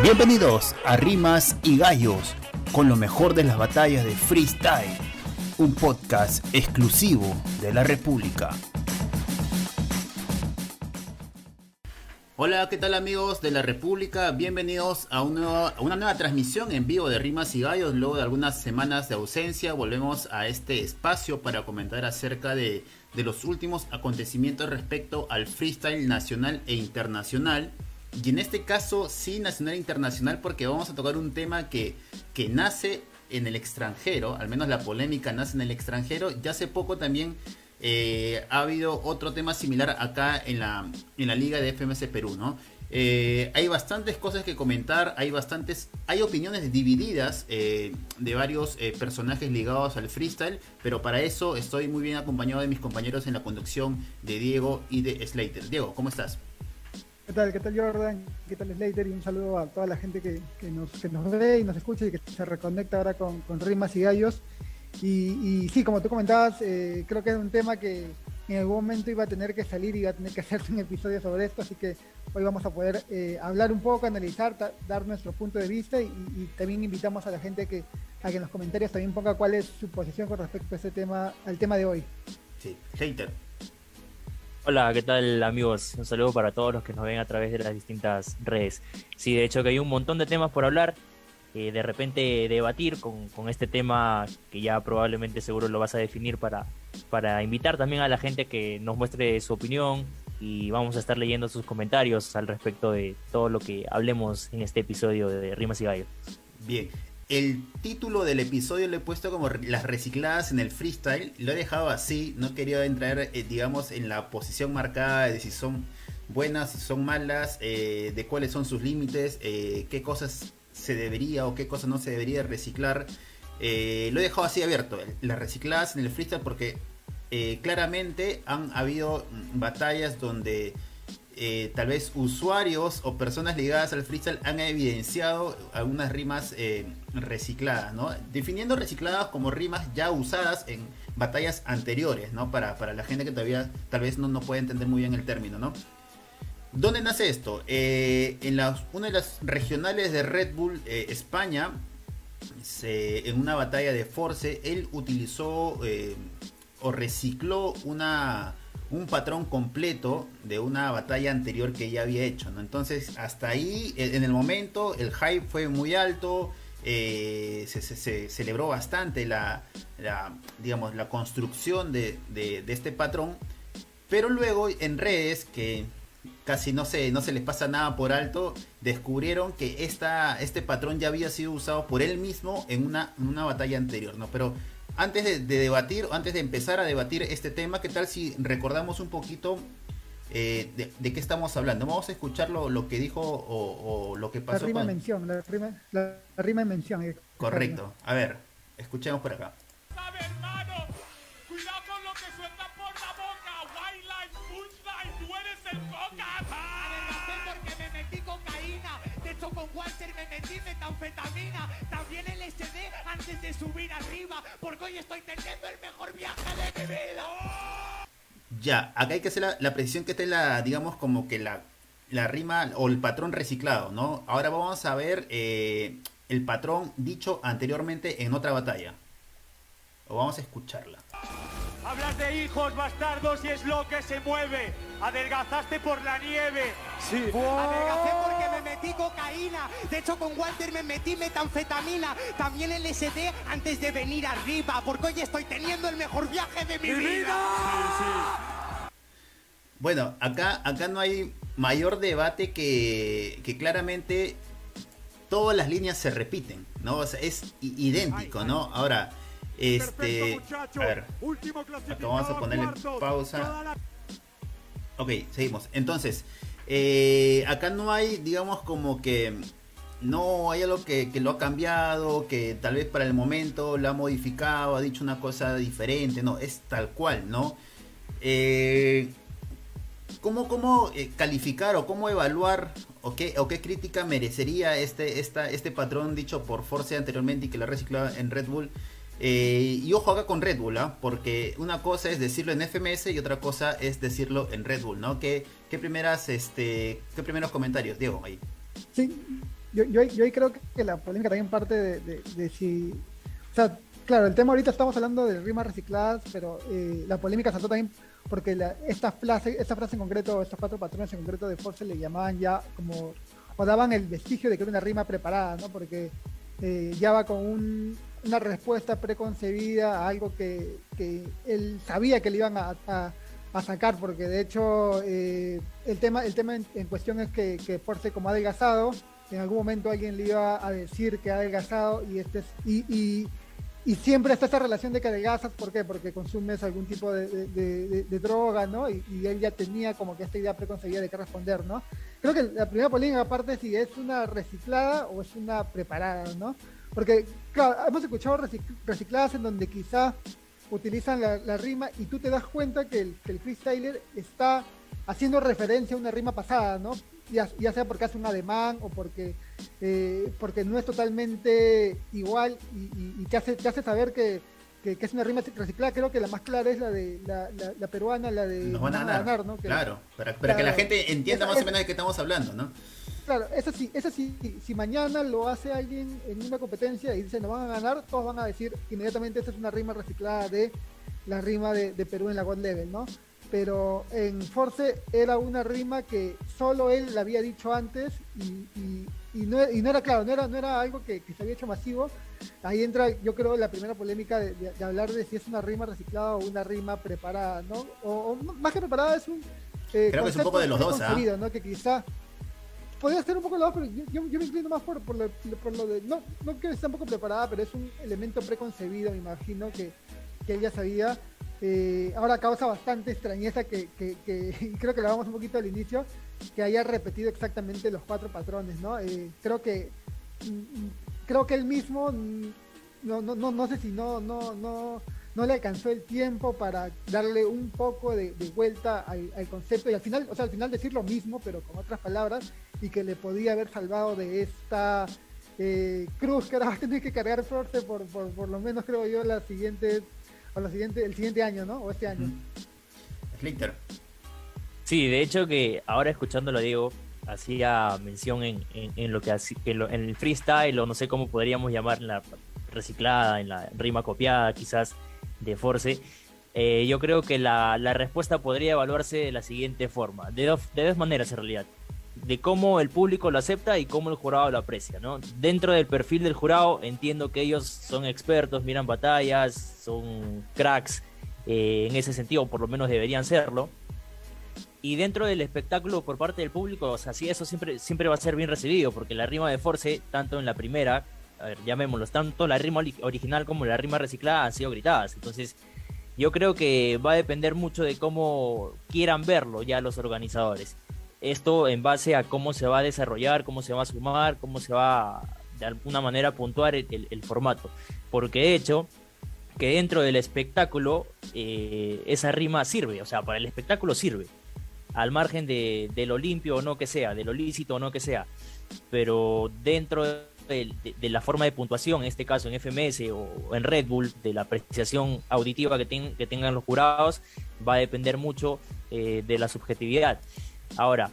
Bienvenidos a Rimas y Gallos, con lo mejor de las batallas de freestyle, un podcast exclusivo de la República. Hola, ¿qué tal amigos de la República? Bienvenidos a, una nueva transmisión en vivo de Rimas y Gallos. Luego de algunas semanas de ausencia, volvemos a este espacio para comentar acerca de los últimos acontecimientos respecto al freestyle nacional e internacional. Y en este caso, sí, nacional e internacional, porque vamos a tocar un tema que, que nace en el extranjero, al menos la polémica nace en el extranjero. Ya hace poco también eh, ha habido otro tema similar acá en la, en la liga de FMS Perú, ¿no? Eh, hay bastantes cosas que comentar, hay bastantes, hay opiniones divididas eh, de varios personajes ligados al freestyle, pero para eso estoy muy bien acompañado de mis compañeros en la conducción de Diego y de Slater. Diego, ¿cómo estás? ¿Qué tal? ¿Qué tal Jordan? ¿Qué tal Slater? Y un saludo a toda la gente que, nos, ve y nos escucha y que se reconecta ahora con, con Rimas y Gallos. Y, sí, como tú comentabas, eh, creo que es un tema que en algún momento iba a tener que salir y iba a tener que hacerse un episodio sobre esto, así que hoy vamos a poder eh, hablar un poco, analizar, dar nuestro punto de vista y, también invitamos a la gente que, a que en los comentarios también ponga cuál es su posición con respecto a este tema, al tema de hoy. Sí, hater. Hola, ¿qué tal amigos? Un saludo para todos los que nos ven a través de las distintas redes. Sí, de hecho que hay un montón de temas por hablar eh, de repente debatir con, este tema que ya probablemente seguro lo vas a definir para, para invitar también a la gente que nos muestre su opinión y vamos a estar leyendo sus comentarios al respecto de todo lo que hablemos en este episodio de Rimas y Gallos. Bien, el título del episodio lo he puesto como las recicladas en el freestyle, lo he dejado así, no quería entrar, eh, digamos, en la posición marcada de si son buenas, si son malas, eh, de cuáles son sus límites, qué cosas se debería o qué cosas no se debería reciclar. Eh, lo he dejado así abierto, las recicladas en el freestyle, porque eh, claramente han habido batallas donde eh, tal vez usuarios o personas ligadas al freestyle han evidenciado algunas rimas recicladas, ¿no? Definiendo recicladas como rimas ya usadas en batallas anteriores, ¿no? Para, para la gente que todavía tal vez no, no puede entender muy bien el término, ¿no? ¿Dónde nace esto? Eh, en una de las regionales de Red Bull eh, España, en una batalla de Force, él utilizó eh, o recicló una, un patrón completo de una batalla anterior que ya había hecho. Entonces, hasta ahí, en el momento, el hype fue muy alto. se, celebró bastante la, digamos, la construcción de, de este patrón. Pero luego en redes que casi no se, no se les pasa nada por alto, descubrieron que esta, este patrón ya había sido usado por él mismo en una, una batalla anterior, ¿no? Pero antes de, debatir, antes de empezar a debatir este tema, ¿qué tal si recordamos un poquito eh, de, qué estamos hablando? Vamos a escuchar lo, que dijo o, lo que pasó. La rima en mención, la rima, la, rima en mención. Correcto. A ver, escuchemos por acá. Ya, acá hay que hacer la, precisión que esta es la, digamos, como que la, la rima o el patrón reciclado, ¿no? Ahora vamos a ver eh, el patrón dicho anteriormente en otra batalla. O vamos a escucharla. Hablas de hijos bastardos y es lo que se mueve. Adelgazaste por la nieve. Sí. Adelgacé porque me metí cocaína. De hecho, con Walter me metí metanfetamina. También el SD antes de venir arriba. Porque hoy estoy teniendo el mejor viaje de mi, vida. Bueno, acá, acá no hay mayor debate que, que claramente todas las líneas se repiten, ¿no? O sea, es idéntico, ¿no? Ahora, este, a ver, acá vamos a ponerle pausa. Ok, seguimos. Entonces, eh, acá no hay, digamos, como que no hay algo que, lo ha cambiado, que tal vez para el momento lo ha modificado, ha dicho una cosa diferente, no, es tal cual, ¿no? Eh, ¿Cómo, cómo eh, calificar o cómo evaluar o qué, o qué crítica merecería este, esta, este patrón dicho por Force anteriormente y que lo ha reciclado en Red Bull? Eh, y ojo acá con Red Bull, ¿ah? porque una cosa es decirlo en FMS y otra cosa es decirlo en Red Bull, ¿no? ¿Qué, qué primeras, este, qué primeros comentarios, Diego, ahí? Sí, yo, yo, yo creo que la polémica también parte de, de, si. O sea, claro, el tema ahorita estamos hablando de rimas recicladas, pero eh, la polémica saltó también porque la, esta, frase, esta frase en concreto, estos cuatro patrones en concreto de Force le llamaban ya como. o daban el vestigio de que era una rima preparada, ¿no? Porque eh, ya va con un, una respuesta preconcebida a algo que, que, él sabía que le iban a, a, sacar, porque de hecho eh, el tema, el tema en, cuestión es que, que Force como ha adelgazado, en algún momento alguien le iba a decir que ha adelgazado y este es, y, y, siempre está esa relación de que adelgazas, ¿por qué? Porque consumes algún tipo de, de, droga, ¿no? Y, y, él ya tenía como que esta idea preconcebida de qué responder, ¿no? Creo que la primera polémica aparte si es una reciclada o es una preparada, ¿no? Porque, claro, hemos escuchado recicladas en donde quizá utilizan la, rima y tú te das cuenta que el, que el, freestyler está haciendo referencia a una rima pasada, ¿no? Ya, ya sea porque hace un ademán o porque, eh, porque no es totalmente igual y, te, hace, te hace saber que, que, es una rima reciclada. Creo que la más clara es la de la, la, peruana, la de Nos van a ganar, ¿no? claro, para, para que la gente entienda más o menos de qué estamos hablando, ¿no? Claro, eso sí, eso sí, si mañana lo hace alguien en una competencia y dice no van a ganar, todos van a decir inmediatamente esta es una rima reciclada de la rima de, Perú en la God Level, ¿no? Pero en Force era una rima que solo él la había dicho antes y, y, no, era claro, no era, no era algo que, se había hecho masivo. Ahí entra, yo creo, la primera polémica de, hablar de si es una rima reciclada o una rima preparada, ¿no? O, más que preparada es un... Eh, creo que es un poco de los dos, ¿ah? ¿no? Que quizá podría ser un poco lado, pero yo, yo, me inclino más por, por, lo, por, lo, de. No, no que esté un poco preparada, pero es un elemento preconcebido, me imagino, que, que ella sabía. Eh, ahora causa bastante extrañeza que, que, que creo que lo vamos un poquito al inicio, que haya repetido exactamente los cuatro patrones, ¿no? Eh, creo que mm, creo que él mismo mm, no, no, no, no sé si no, no, no, no le alcanzó el tiempo para darle un poco de, vuelta al, al, concepto y al final, o sea, al final decir lo mismo, pero con otras palabras, y que le podía haber salvado de esta eh, cruz que ahora va a tener que cargar fuerte por, por, por, lo menos creo yo la siguiente, o la siguiente, el siguiente año, ¿no? O este año. Slitter. Sí, de hecho que ahora escuchándolo digo, hacía mención en, en, lo que en, en, el freestyle o no sé cómo podríamos llamar en la reciclada, en la rima copiada quizás de Force. Eh, yo creo que la, la, respuesta podría evaluarse de la siguiente forma, de dos, de dos maneras en realidad de cómo el público lo acepta y cómo el jurado lo aprecia, ¿no? Dentro del perfil del jurado entiendo que ellos son expertos, miran batallas, son cracks eh, en ese sentido, por lo menos deberían serlo. Y dentro del espectáculo por parte del público, o sea, sí, eso siempre, siempre va a ser bien recibido, porque la rima de Force, tanto en la primera, a ver, llamémoslo, tanto la rima original como la rima reciclada han sido gritadas. Entonces, yo creo que va a depender mucho de cómo quieran verlo ya los organizadores. Esto en base a cómo se va a desarrollar, cómo se va a sumar, cómo se va de alguna manera puntuar el, formato. Porque de hecho, que dentro del espectáculo eh, esa rima sirve, o sea, para el espectáculo sirve, al margen de, lo limpio o no que sea, de lo lícito o no que sea, pero dentro de, la forma de puntuación, en este caso en FMS o en Red Bull, de la apreciación auditiva que, que tengan los jurados, va a depender mucho eh, de la subjetividad. Ahora,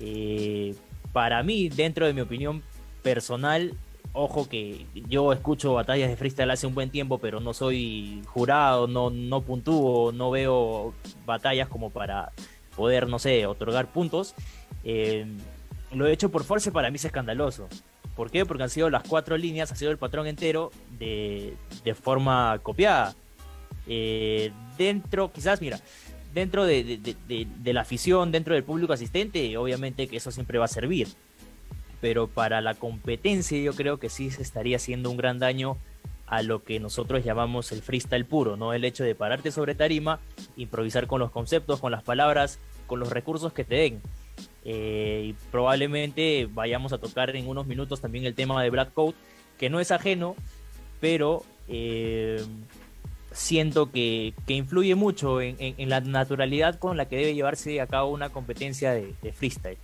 eh, para mí, dentro de mi opinión personal, ojo que yo escucho batallas de freestyle hace un buen tiempo, pero no soy jurado, no, no puntúo, no veo batallas como para poder, no sé, otorgar puntos. Eh, lo he hecho por Force para mí es escandaloso. ¿Por qué? Porque han sido las cuatro líneas, ha sido el patrón entero de, forma copiada. Eh, dentro, quizás, mira, dentro de, la afición, dentro del público asistente, obviamente que eso siempre va a servir. Pero para la competencia yo creo que sí se estaría haciendo un gran daño a lo que nosotros llamamos el freestyle puro, ¿no? El hecho de pararte sobre tarima, improvisar con los conceptos, con las palabras, con los recursos que te den. Eh, y probablemente vayamos a tocar en unos minutos también el tema de Black Coat, que no es ajeno, pero eh, siento que, influye mucho en, la naturalidad con la que debe llevarse a cabo una competencia de, freestyle.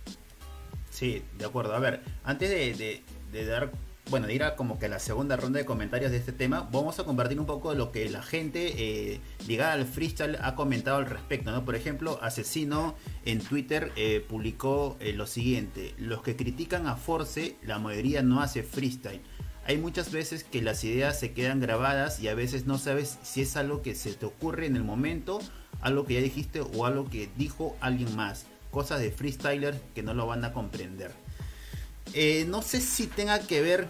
Sí, de acuerdo. A ver, antes de, dar, bueno, de como que a la segunda ronda de comentarios de este tema, vamos a compartir un poco lo que la gente eh, ligada al freestyle ha comentado al respecto, ¿no? Por ejemplo, Asesino en Twitter eh, publicó eh, lo siguiente, los que critican a Force, la mayoría no hace freestyle. Hay muchas veces que las ideas se quedan grabadas y a veces no sabes si es algo que se te ocurre en el momento, algo que ya dijiste o algo que dijo alguien más. Cosas de freestyler que no lo van a comprender. Eh, no sé si tenga que ver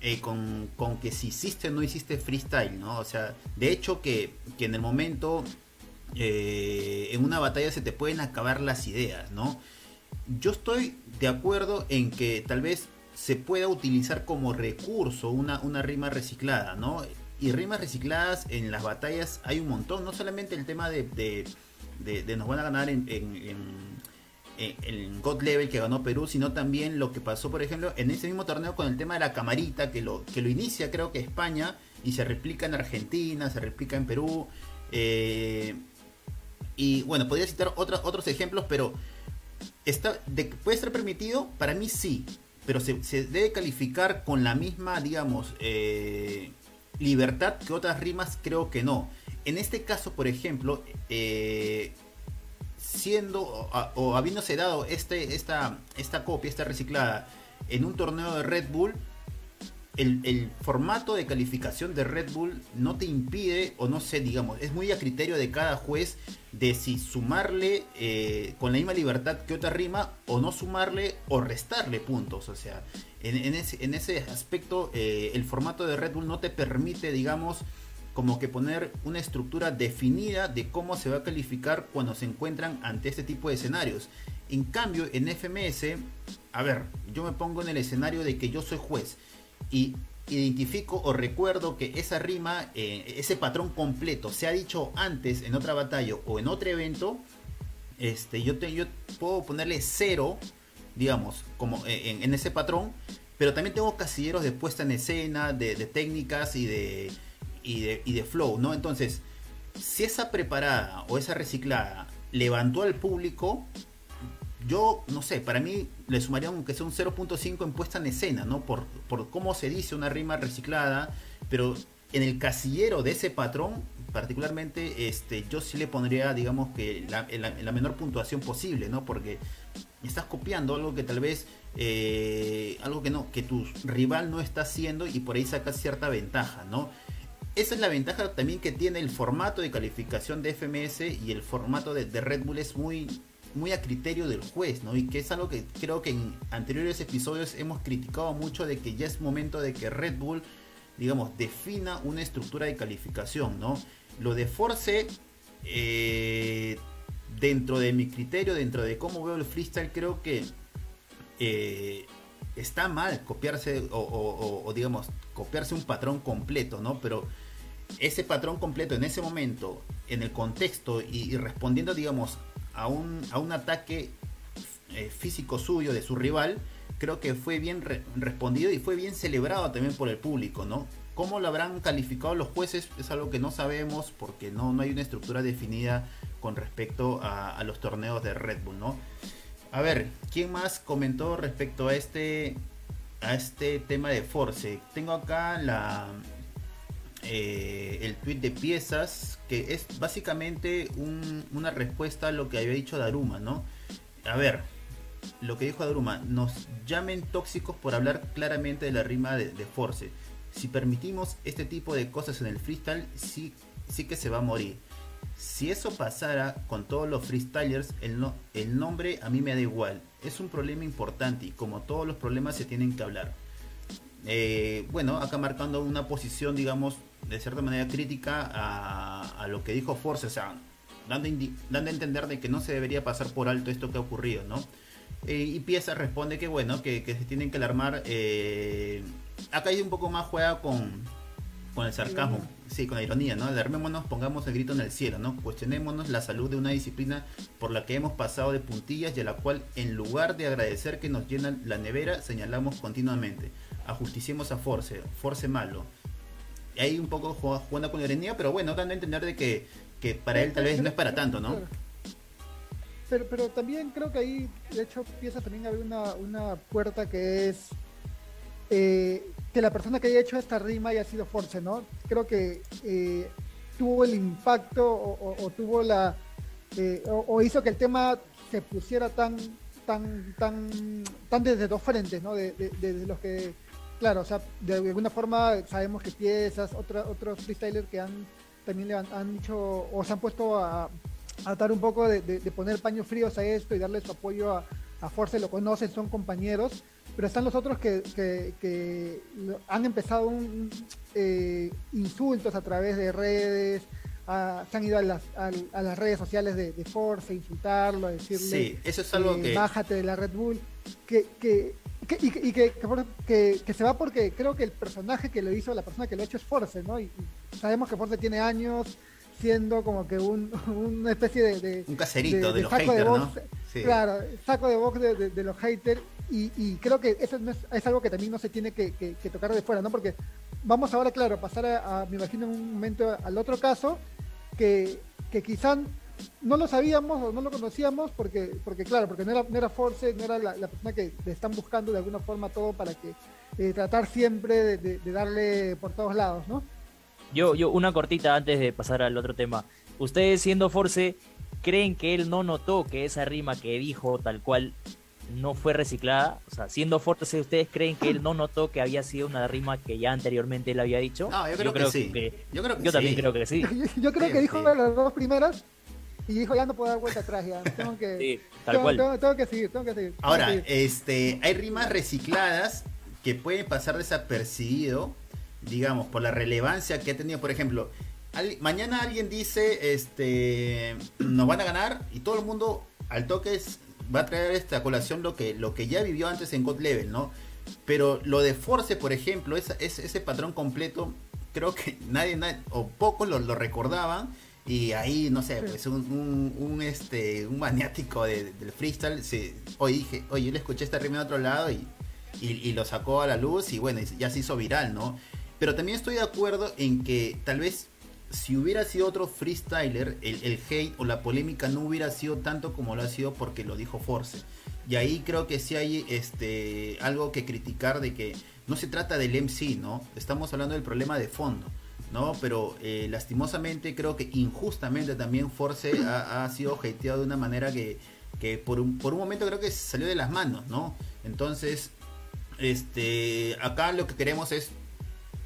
eh, con, que si hiciste o no hiciste freestyle, ¿no? O sea, de hecho que, en el momento, eh, en una batalla se te pueden acabar las ideas, ¿no? Yo estoy de acuerdo en que tal vez se pueda utilizar como recurso una, una rima reciclada, ¿no? Y rimas recicladas en las batallas hay un montón, no solamente el tema de, de, nos van a ganar en eh, el God Level que ganó Perú, sino también lo que pasó, por ejemplo, en ese mismo torneo con el tema de la camarita, que lo, que lo inicia creo que España y se replica en Argentina, se replica en Perú. Eh, y bueno, podría citar otros ejemplos, pero está, ¿puede ser permitido? Para mí sí, pero se, debe calificar con la misma, digamos, eh, libertad que otras rimas, creo que no. En este caso, por ejemplo, siendo o, habiéndose dado este, esta, esta copia, esta reciclada, en un torneo de Red Bull, el, formato de calificación de Red Bull no te impide, o no sé, digamos, es muy a criterio de cada juez de si sumarle eh, con la misma libertad que otra rima, o no sumarle o restarle puntos. O sea, en, ese, aspecto, eh, el formato de Red Bull no te permite, digamos, como que poner una estructura definida de cómo se va a calificar cuando se encuentran ante este tipo de escenarios. En cambio, en FMS, a ver, yo me pongo en el escenario de que yo soy juez y identifico o recuerdo que esa rima, eh, ese patrón completo, se ha dicho antes en otra batalla o en otro evento, este, yo, te, yo puedo ponerle cero, digamos, como eh, en, ese patrón, pero también tengo casilleros de puesta en escena, de técnicas y de y de, flow, ¿no? Entonces, si esa preparada o esa reciclada levantó al público, yo no sé, para mí le sumaría aunque sea un 0.5 en puesta en escena, ¿no? Por, por cómo se dice una rima reciclada, pero en el casillero de ese patrón, particularmente, este, yo sí le pondría, digamos que la, la, menor puntuación posible, ¿no? Porque estás copiando algo que tal vez, eh, algo que no, que tu rival no está haciendo y por ahí sacas cierta ventaja, ¿no? Esa es la ventaja también que tiene el formato de calificación de FMS y el formato de, Red Bull es muy, muy a criterio del juez, ¿no? Y que es algo que creo que en anteriores episodios hemos criticado mucho de que ya es momento de que Red Bull, digamos, defina una estructura de calificación, ¿no? Lo de Force, eh, dentro de mi criterio, dentro de cómo veo el freestyle, creo que eh, está mal copiarse o, o, digamos, copiarse un patrón completo, ¿no? Pero ese patrón completo en ese momento, en el contexto y, respondiendo, digamos, a un, a un ataque eh, físico suyo de su rival, creo que fue bien respondido y fue bien celebrado también por el público, ¿no? ¿Cómo lo habrán calificado los jueces? Es algo que no sabemos porque no, no hay una estructura definida con respecto a, los torneos de Red Bull, ¿no? A ver, ¿quién más comentó respecto a este a este tema de Force? Tengo acá la, eh, el tweet de piezas, que es básicamente una respuesta a lo que había dicho Daruma, ¿no? A ver, lo que dijo Daruma, nos llamen tóxicos por hablar claramente de la rima de, Force. Si permitimos este tipo de cosas en el freestyle, sí, sí que se va a morir. Si eso pasara con todos los freestylers, el, no, el nombre a mí me da igual. Es un problema importante y como todos los problemas se tienen que hablar. Eh, bueno, acá marcando una posición, digamos, de cierta manera crítica a, lo que dijo Force, o sea, dando, dando, a entender de que no se debería pasar por alto esto que ha ocurrido, ¿no? Eh, y Pieza responde que bueno, que, se tienen que alarmar. Eh, acá hay un poco más juega con, con el sarcasmo, sí, con la ironía, ¿no? Alarmémonos, pongamos el grito en el cielo, ¿no? Cuestionémonos la salud de una disciplina por la que hemos pasado de puntillas y a la cual, en lugar de agradecer que nos llenan la nevera, señalamos continuamente. Ajusticemos a Force, Force malo ahí un poco jugando con ironía, pero bueno, dando a entender de que, que para él tal vez no es para tanto, ¿no? Pero, pero también creo que ahí, de hecho, empieza también a haber una, una puerta que es, eh, que la persona que haya hecho esta rima haya sido Force, ¿no? Creo que eh, tuvo el impacto o, tuvo la... Eh, o, hizo que el tema se pusiera tan tan tan tan desde dos frentes, ¿no? Desde de, los que, claro, o sea, de alguna forma sabemos que piezas, otra, otros freestylers que han también le han, dicho o se han puesto a, a dar un poco de, poner paños fríos a esto y darle su apoyo a, a Force, lo conocen, son compañeros, pero están los otros que, que, han empezado un, eh, insultos a través de redes, se han ido a las, a, las redes sociales de, Force a insultarlo, a decirle sí, eso es algo que... bájate de la Red Bull, que, que, y, que, que, se va porque creo que el personaje que lo hizo, la persona que lo ha hecho es Force, ¿no? Y, sabemos que Force tiene años siendo como que un, una especie de, un caserito de, los haters, ¿no? Claro, saco de box de, los haters y, creo que eso es, algo que también no se tiene que, tocar de fuera, ¿no? Porque vamos ahora, claro, a pasar a, me imagino en un momento al otro caso que, que quizás no lo sabíamos o no lo conocíamos porque, porque claro, porque no era, no era Force, no era la, persona que le están buscando de alguna forma todo para que eh, tratar siempre de, darle por todos lados, ¿no? Yo, yo, una cortita antes de pasar al otro tema. Ustedes siendo Force, ¿creen que él no notó que esa rima que dijo tal cual no fue reciclada? O sea, siendo Force, ¿ustedes creen que él no notó que había sido una rima que ya anteriormente él había dicho? No, yo creo, que, sí. yo, también creo que sí. yo, creo que dijo las dos primeras y dijo ya no puedo dar vuelta atrás ya tengo que sí, tal tengo, cual. Tengo, que seguir tengo que seguir ahora este hay rimas recicladas que pueden pasar desapercibido digamos por la relevancia que ha tenido. Por ejemplo mañana alguien dice este nos van a ganar y todo el mundo al toque va a traer esta colación lo que lo que ya vivió antes en God Level no pero lo de Force por ejemplo es, ese patrón completo creo que nadie, o pocos lo, lo recordaban y ahí, no sé, pues un, un, este, un maniático del freestyle, se, oye, dije, oye, yo le escuché esta rima de otro lado y, y, lo sacó a la luz y bueno, ya se hizo viral, ¿no? Pero también estoy de acuerdo en que tal vez si hubiera sido otro freestyler, el, el, hate o la polémica no hubiera sido tanto como lo ha sido porque lo dijo Force. Y ahí creo que sí hay este, algo que criticar de que no se trata del MC, ¿no? Estamos hablando del problema de fondo. ¿No? Pero eh, lastimosamente creo que injustamente también Force ha, sido objetivado de una manera que, por, un, por un momento creo que salió de las manos, ¿no? Entonces, este, acá lo que queremos es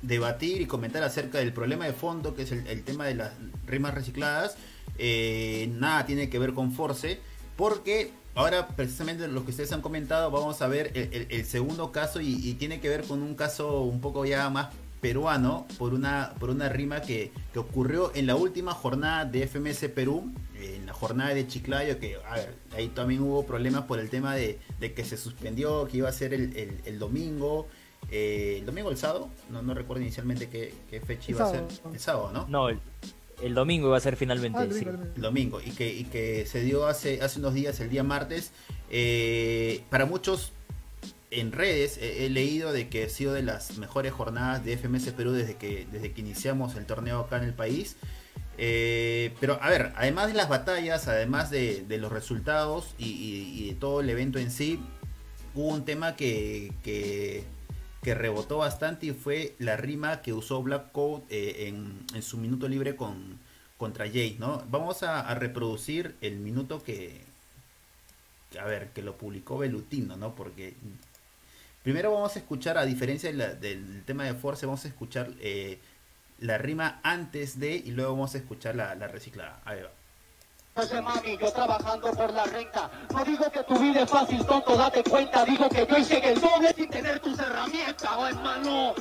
debatir y comentar acerca del problema de fondo, que es el, tema de las rimas recicladas. Eh, nada tiene que ver con Force, porque ahora precisamente lo que ustedes han comentado, vamos a ver el, segundo caso y, tiene que ver con un caso un poco ya más peruano por una, por una rima que, ocurrió en la última jornada de FMS Perú, en la jornada de Chiclayo, que a ver, ahí también hubo problemas por el tema de, que se suspendió, que iba a ser el, domingo. Eh, el domingo o el sábado, no, no recuerdo inicialmente qué, fecha iba a ser. El sábado, ¿no? No, el, domingo iba a ser finalmente. Ah, el, domingo, y que, y que se dio hace, hace unos días, el día martes. Eh, para muchos en redes he, leído de que ha sido de las mejores jornadas de FMS Perú desde que, desde que iniciamos el torneo acá en el país. Eh, pero a ver, además de las batallas, además de, los resultados y, de todo el evento en sí, hubo un tema que, que, rebotó bastante y fue la rima que usó Black Code eh, en, su minuto libre con, contra Jay, ¿no? Vamos a, reproducir el minuto que, a ver, que lo publicó Belutino, ¿no? Porque Primero vamos a escuchar, a diferencia del tema de Force, vamos a escuchar eh, la rima antes de y luego vamos a escuchar la, reciclada. Ahí va. mami, yo trabajando por la renta. No digo que tu vida es fácil, tonto, date cuenta. Digo que yo hice el doble sin tener tus herramientas, oh, hermano.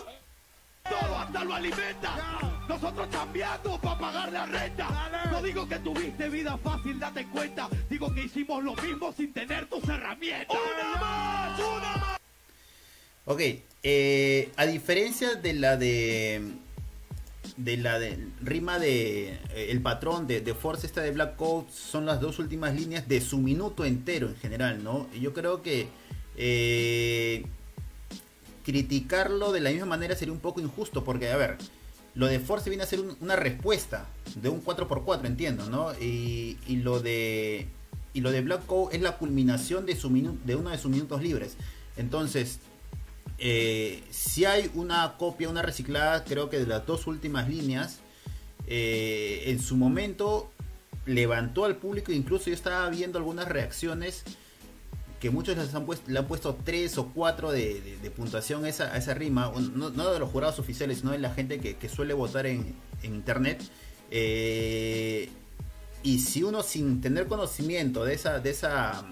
Todo hasta lo alimenta. Nosotros cambiando para pagar la renta. No digo que tuviste vida fácil, date cuenta. Digo que hicimos lo mismo sin tener tus herramientas. ¡Una más! ¡Una más! Ok, eh, a diferencia de la de de la de rima de eh, el patrón de, Force esta de Black Coat son las dos últimas líneas de su minuto entero en general, ¿no? Y yo creo que eh, criticarlo de la misma manera sería un poco injusto porque, a ver, lo de Force viene a ser una respuesta de un 4x4, entiendo, ¿no? Y, y lo de y lo de Black Coat es la culminación de su de uno de sus minutos libres. Entonces, eh, si hay una copia, una reciclada, creo que de las dos últimas líneas, eh, en su momento levantó al público, incluso yo estaba viendo algunas reacciones que muchos les han puesto, le han puesto 3 o 4 de, puntuación a esa, esa rima, no, de los jurados oficiales, sino de la gente que, suele votar en, internet. Eh, y si uno sin tener conocimiento de esa, de esa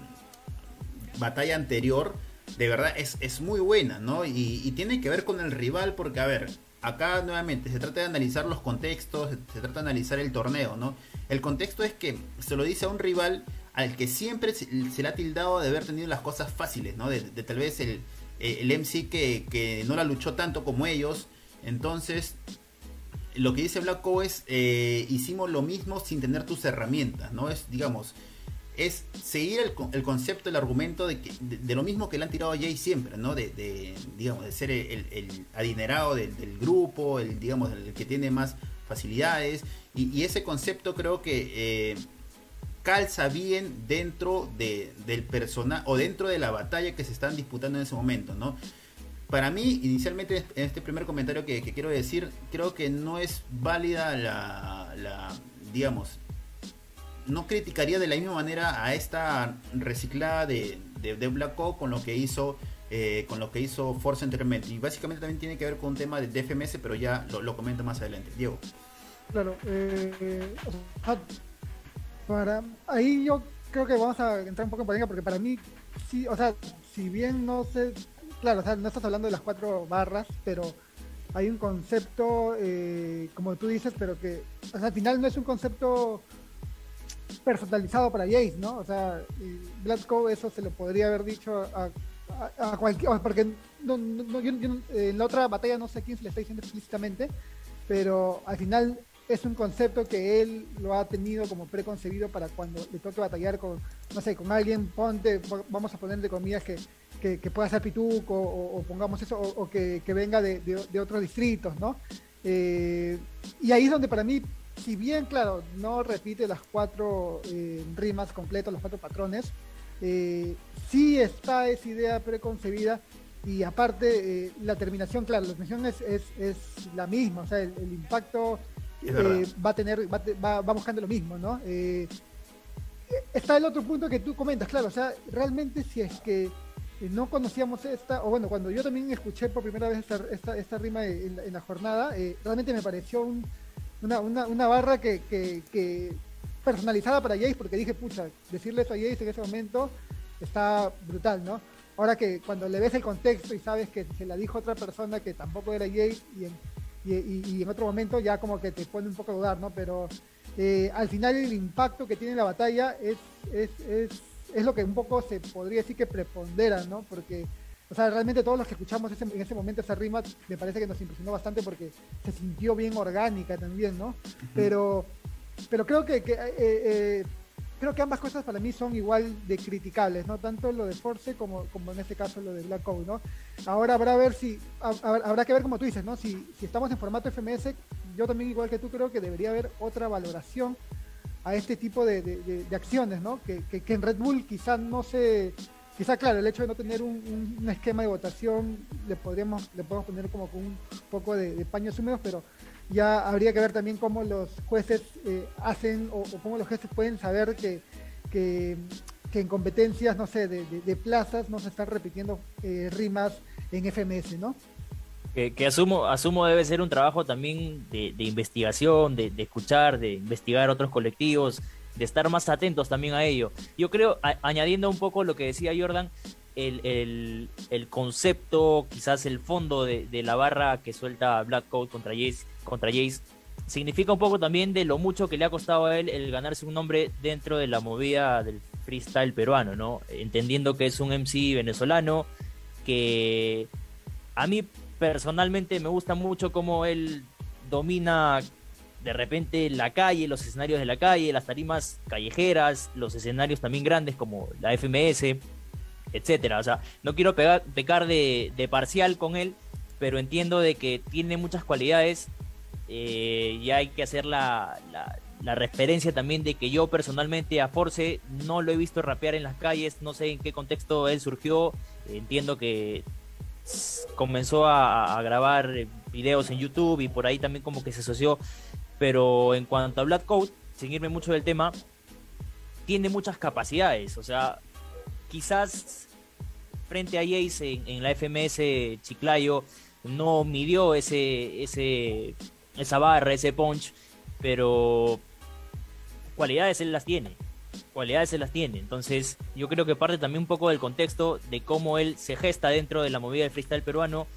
batalla anterior, de verdad es, es muy buena, ¿no? Y, tiene que ver con el rival, porque, a ver, acá nuevamente se trata de analizar los contextos, se, trata de analizar el torneo, ¿no? El contexto es que se lo dice a un rival al que siempre se, le ha tildado de haber tenido las cosas fáciles, ¿no? De, tal vez el, el MC que, que, no la luchó tanto como ellos. Entonces, lo que dice Black es, eh, hicimos lo mismo sin tener tus herramientas, ¿no? Es, digamos, es seguir el, concepto, el argumento de, que, de, lo mismo que le han tirado a Jay siempre, ¿no? De, digamos, de ser el, adinerado del, grupo, el, digamos, el que tiene más facilidades. Y, ese concepto creo que eh, calza bien dentro de, del personaje o dentro de la batalla que se están disputando en ese momento, ¿no? Para mí, inicialmente, en este primer comentario que, quiero decir, creo que no es válida la, la digamos, no criticaría de la misma manera a esta reciclada de, de, Black Ops con lo que hizo eh, con lo que hizo Force anteriormente. Y básicamente también tiene que ver con un tema de DFMS, pero ya lo, comento más adelante. Diego. Claro, eh, para ahí yo creo que vamos a entrar un poco en polémica porque para mí, sí, o sea, si bien no sé, claro, o sea, no estás hablando de las cuatro barras, pero hay un concepto, eh, como tú dices, pero que al final no es un concepto personalizado para Jace, ¿no? O sea, Black eso se lo podría haber dicho a, a, cualquier, porque no, no, yo, en la otra batalla no sé quién se le está diciendo explícitamente, pero al final es un concepto que él lo ha tenido como preconcebido para cuando le toque batallar con, no sé, con alguien, ponte, vamos a poner de comillas que, que, pueda ser pituco o, pongamos eso, o, que, venga de, de, otros distritos, ¿no? Eh, y ahí es donde para mí si bien, claro, no repite las cuatro eh, rimas completas, los cuatro patrones, eh, sí está esa idea preconcebida y aparte eh, la terminación, claro, la terminación es, es, la misma, o sea, el, impacto va a tener, va, va, buscando lo mismo, ¿no? está el otro punto que tú comentas, claro, o sea, realmente si es que no conocíamos esta, o bueno, cuando yo también escuché por primera vez esta, esta, rima en, en la jornada, realmente me pareció un una, una, una barra que, que, personalizada para Jace, porque dije, pucha, decirle eso a Jace en ese momento está brutal, ¿no? Ahora que cuando le ves el contexto y sabes que se la dijo otra persona que tampoco era Jace y en, otro momento ya como que te pone un poco a dudar, ¿no? Pero eh, al final el impacto que tiene la batalla es, es, es, es, lo que un poco se podría decir que prepondera, ¿no? Porque o sea, realmente todos los que escuchamos en ese momento esa rima me parece que nos impresionó bastante porque se sintió bien orgánica también, ¿no? Pero, pero creo que, eh, eh, creo que ambas cosas para mí son igual de criticables, ¿no? Tanto lo de Force como, como en este caso lo de Black Ops, ¿no? Ahora habrá ver si habrá que ver como tú dices, ¿no? Si, si estamos en formato FMS, yo también igual que tú creo que debería haber otra valoración a este tipo de, de, acciones, ¿no? Que, que, que, en Red Bull quizás no se quizá claro, el hecho de no tener un, esquema de votación le podríamos, le podemos poner como con un poco de, paños húmedos, pero ya habría que ver también cómo los jueces eh, hacen o, cómo los jueces pueden saber que, que, en competencias, no sé, de, plazas no se están repitiendo eh, rimas en FMS, ¿no? Que, asumo, asumo debe ser un trabajo también de, investigación, de, escuchar, de investigar otros colectivos, de estar más atentos también a ello. Yo creo, añadiendo un poco lo que decía Jordan, el, el, concepto, quizás el fondo de, la barra que suelta Black Coat contra Jace, contra Jace, significa un poco también de lo mucho que le ha costado a él el ganarse un nombre dentro de la movida del freestyle peruano, ¿no? Entendiendo que es un MC venezolano, que a mí personalmente me gusta mucho cómo él domina de repente la calle, los escenarios de la calle, las tarimas callejeras, los escenarios también grandes como la FMS, etcétera. O sea, no quiero pecar de, parcial con él, pero entiendo de que tiene muchas cualidades eh, y hay que hacer la, la, referencia también de que yo personalmente a Force no lo he visto rapear en las calles, no sé en qué contexto él surgió, entiendo que comenzó a, a grabar videos en YouTube y por ahí también como que se asoció. Pero en cuanto a Black Coat, sin irme mucho del tema, tiene muchas capacidades. O sea, quizás frente a Jace en, la FMS Chiclayo no midió ese, ese, esa barra, ese punch, pero cualidades él las tiene. Cualidades él las tiene. Entonces, yo creo que parte también un poco del contexto de cómo él se gesta dentro de la movida del freestyle peruano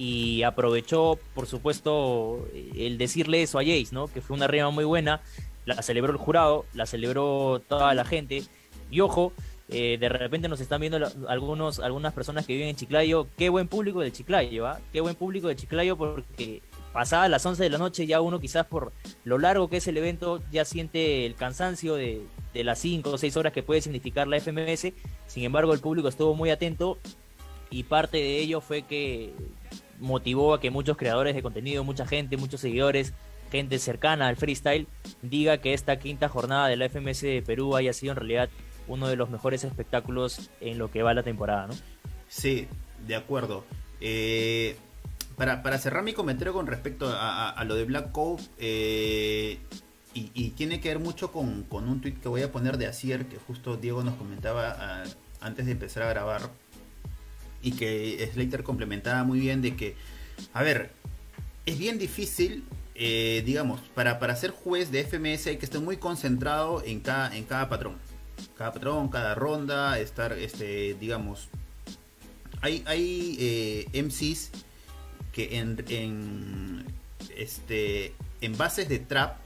y aprovechó, por supuesto, el decirle eso a Jace, ¿no? Que fue una rima muy buena, la celebró el jurado, la celebró toda la gente. Y ojo, eh, de repente nos están viendo algunos, algunas personas que viven en Chiclayo. Qué buen público del Chiclayo, ¿ah? Qué buen público de Chiclayo porque pasadas las 11 de la noche ya uno quizás por lo largo que es el evento ya siente el cansancio de, de las 5 o 6 horas que puede significar la FMS. Sin embargo, el público estuvo muy atento y parte de ello fue que motivó a que muchos creadores de contenido, mucha gente, muchos seguidores gente cercana al freestyle diga que esta quinta jornada de la FMS de Perú haya sido en realidad uno de los mejores espectáculos en lo que va la temporada, ¿no? Sí, de acuerdo. Eh, para, cerrar mi comentario con respecto a, lo de Black Cove, eh, y, tiene que ver mucho con, un tweet que voy a poner de Asier, que justo Diego nos comentaba ah, antes de empezar a grabar, y que Slater complementaba muy bien de que, a ver, es bien difícil eh, digamos, para, para ser juez de FMS hay que estar muy concentrado en cada, en cada patrón. Cada patrón, cada ronda, estar, este, digamos, hay, hay eh, MCs que en, en, este, en bases de trap,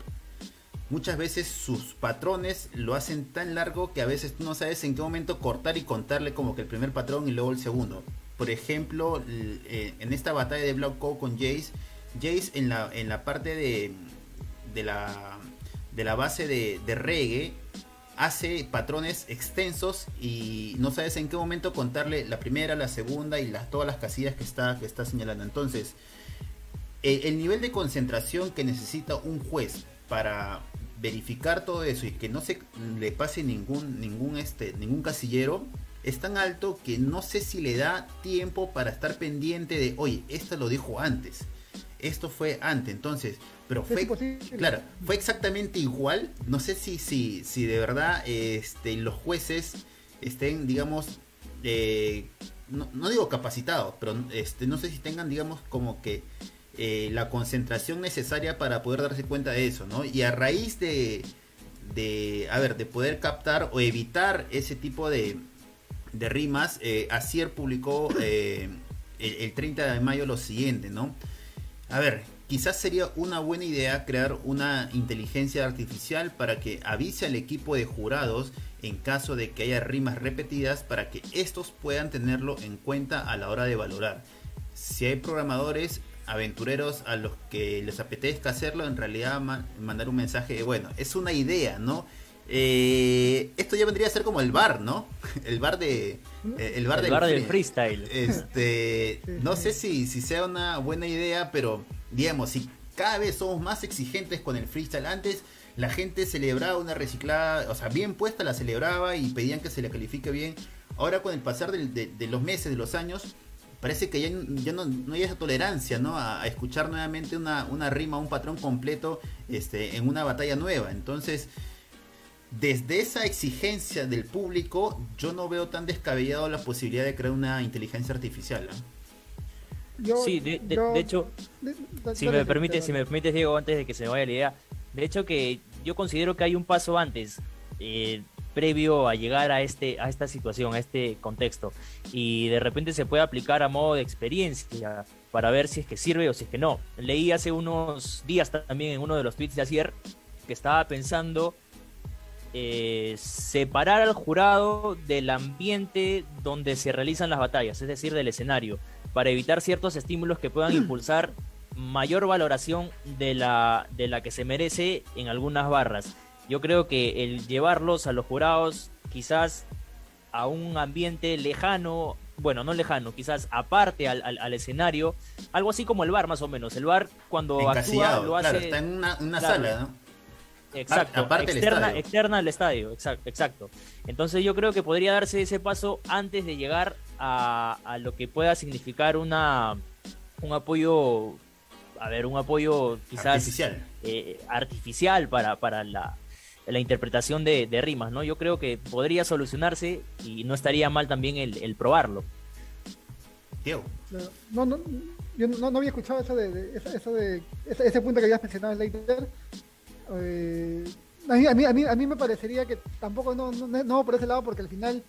muchas veces sus patrones lo hacen tan largo que a veces tú no sabes en qué momento cortar y contarle como que el primer patrón y luego el segundo. Por ejemplo, eh, en esta batalla de Black con Jace, Jace en la, en la parte de, de, la, de la base de, reggae hace patrones extensos y no sabes en qué momento contarle la primera, la segunda y todas las casillas que está, que está señalando. Entonces, el, nivel de concentración que necesita un juez para verificar todo eso y que no se le pase ningún, ningún, este, ningún casillero es tan alto que no sé si le da tiempo para estar pendiente de, oye, esto lo dijo antes esto fue antes, entonces, pero fue, claro, fue exactamente igual. No sé si, si, si de verdad este, los jueces estén, digamos, eh, no, digo capacitados, pero este, no sé si tengan, digamos, como que eh, la concentración necesaria para poder darse cuenta de eso, ¿no? Y a raíz de, de a ver, de poder captar o evitar ese tipo de, rimas, eh, Asier publicó el, el 30 de mayo lo siguiente, ¿no? A ver, quizás sería una buena idea crear una inteligencia artificial para que avise al equipo de jurados en caso de que haya rimas repetidas para que estos puedan tenerlo en cuenta a la hora de valorar. Si hay programadores aventureros a los que les apetezca hacerlo, en realidad mandar un mensaje, bueno, es una idea, ¿no? Eh, esto ya vendría a ser como el bar, ¿no? El bar de eh, el bar, del, freestyle. Este, no sé si, si sea una buena idea, pero digamos, si cada vez somos más exigentes con el freestyle antes, la gente celebraba una reciclada, o sea, bien puesta la celebraba y pedían que se la califique bien. Ahora con el pasar de, los meses, de los años, parece que ya, no, hay esa tolerancia, ¿no? A, escuchar nuevamente una, una rima, un patrón completo este, en una batalla nueva. Entonces, desde esa exigencia del público, yo no veo tan descabellado la posibilidad de crear una inteligencia artificial. sí, de, hecho, si me permite, si me permites, Diego, antes de que se me vaya la idea, de hecho que yo considero que hay un paso antes, eh, previo a llegar a este, a esta situación, a este contexto, y de repente se puede aplicar a modo de experiencia para ver si es que sirve o si es que no. Leí hace unos días también en uno de los tweets de ayer que estaba pensando eh, separar al jurado del ambiente donde se realizan las batallas, es decir, del escenario, para evitar ciertos estímulos que puedan impulsar mayor valoración de la, de la que se merece en algunas barras. Yo creo que el llevarlos a los jurados quizás a un ambiente lejano, bueno, no lejano, quizás aparte al, escenario, algo así como el bar más o menos. El bar cuando actúa lo hace... está en una, sala, ¿no? Exacto, Aparte externa, externa al estadio, exacto, exacto. Entonces yo creo que podría darse ese paso antes de llegar a, a lo que pueda significar una un apoyo, a ver, un apoyo quizás Artificial. eh, artificial para, para la, la interpretación de, de rimas, ¿no? Yo creo que podría solucionarse y no estaría mal también el, el probarlo. Diego. No, no, yo no, no había escuchado eso de, de- eso, eso de ese, ese punto que habías mencionado later. Eh, a, mí, a, mí, a, mí, a mí me parecería que tampoco no, no, no por ese lado, porque al final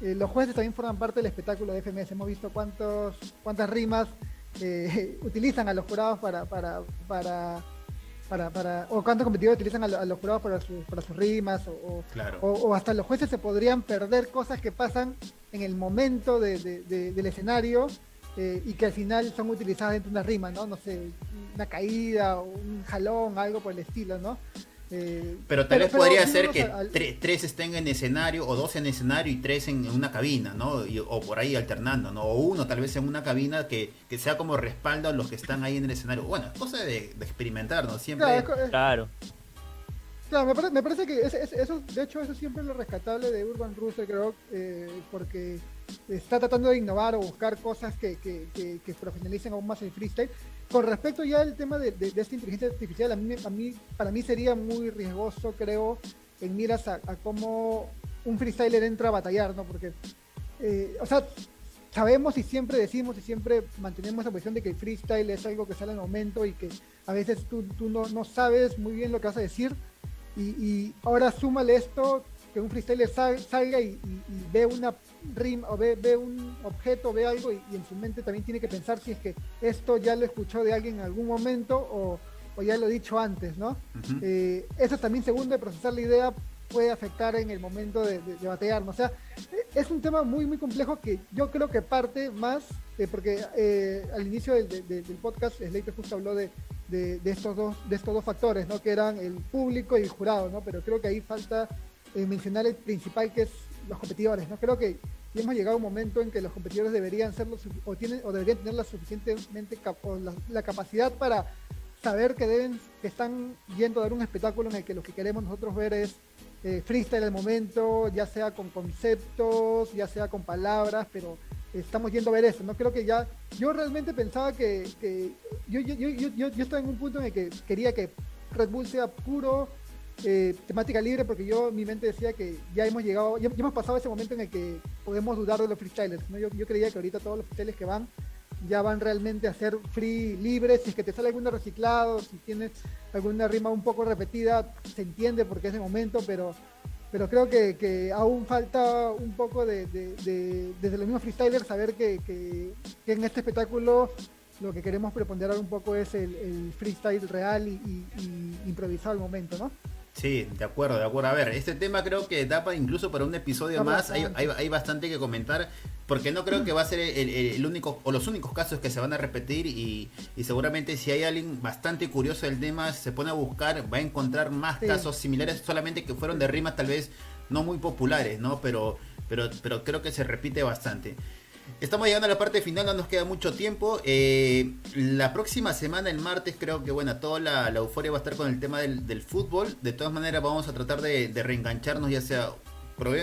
eh, los jueces también forman parte del espectáculo de FMS. Hemos visto cuántos, cuántas rimas eh, utilizan a los jurados para, para, para, para, para- o cuántos competidores utilizan a, lo- a los jurados para, sus- para sus rimas, o, o- Claro. o, o hasta los jueces se podrían perder cosas que pasan en el momento de- de- de- del escenario eh, y que al final son utilizadas dentro de una rima, ¿no? No sé, una caída, o un jalón, algo por el estilo, ¿no? Eh, Pero tal vez podría ser que yéndonos al- tre- tres estén en escenario, o dos en escenario y tres en, en una cabina, ¿no? Y- o por ahí alternando, ¿no? O uno tal vez en una cabina que, que sea como respaldo a los que están ahí en el escenario. Bueno, es cosa de, de experimentar, ¿no? Siempre... Claro, es es- Claro. Claro, me parece, me parece que ese- eso, de hecho, eso siempre es lo rescatable de Urban Rooster, creo, eh, porque está tratando de innovar o buscar cosas que, que, que, que profesionalicen aún más el freestyle. Con respecto ya al tema de, esta inteligencia artificial, a mí, para mí sería muy riesgoso, creo, en miras a, cómo un freestyler entra a batallar, ¿no? Porque, eh, o sea, sabemos y siempre decimos y siempre mantenemos la posición de que el freestyle es algo que sale al momento y que a veces tú, no, sabes muy bien lo que vas a decir. Y, y ahora súmale esto, que un freestyler sal- salga y, y- y ve una rim o ve, ve un objeto, ve algo y, y en su mente también tiene que pensar si es que esto ya lo escuchó de alguien en algún momento o, o ya lo he dicho antes, ¿no? Eh, eso también, segundo, de procesar la idea puede afectar en el momento de, de, de batear, ¿no? O sea, es un tema muy, muy complejo que yo creo que parte más, eh, porque eh, al inicio del, de- de- del podcast, Slater justo habló de, de, de estos dos, de estos dos factores, ¿no? Que eran el público y el jurado, ¿no? Pero creo que ahí falta eh, mencionar el principal, que es los competidores, ¿no? Creo que hemos llegado un momento en que los competidores deberían ser los, o, tienen, o deberían tener la suficientemente o la, capacidad para saber que deben, que están yendo a dar un espectáculo en el que lo que queremos nosotros ver es eh, freestyle al momento, ya sea con conceptos, ya sea con palabras, pero estamos yendo a ver eso, ¿no? Creo que ya, yo realmente pensaba que, que yo, yo, yo, yo, yo estaba en un punto en el que quería que Red Bull sea puro, eh, temática libre, porque yo mi mente decía que ya hemos llegado, ya, hemos pasado ese momento en el que podemos dudar de los freestylers, ¿no? Yo, yo creía que ahorita todos los freestylers que van ya van realmente a ser free, libres, si es que te sale alguno reciclado, si tienes alguna rima un poco repetida, se entiende porque es de momento, pero, pero creo que, aún falta un poco de, de- de- desde los mismos freestylers saber que, en este espectáculo lo que queremos preponderar un poco es el, el freestyle real y- y improvisado al momento, ¿no? Sí, de acuerdo, de acuerdo. A ver, este tema creo que da para incluso para un episodio más. Hay, bastante. hay, hay bastante que comentar. Porque no creo que va a ser el, el- el único o los únicos casos que se van a repetir. Y, y seguramente si hay alguien bastante curioso del tema, se pone a buscar, va a encontrar más Sí. casos similares, solamente que fueron de rimas tal vez no muy populares, ¿no? Pero, pero, pero creo que se repite bastante. Estamos llegando a la parte final, no nos queda mucho tiempo. Eh, la próxima semana, el martes, creo que bueno, toda la, la euforia va a estar con el tema del, del fútbol. De todas maneras, vamos a tratar de, de reengancharnos, ya sea.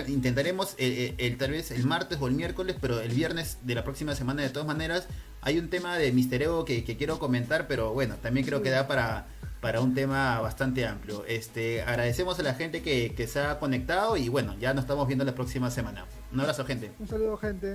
Intentaremos el, el- el- tal vez el martes o el miércoles, pero el viernes de la próxima semana, de todas maneras, hay un tema de Mister que, que quiero comentar, pero bueno, también creo que da para, para un tema bastante amplio. Este, agradecemos a la gente que, que se ha conectado y bueno, ya nos estamos viendo la próxima semana. Un abrazo, gente. Un saludo, gente.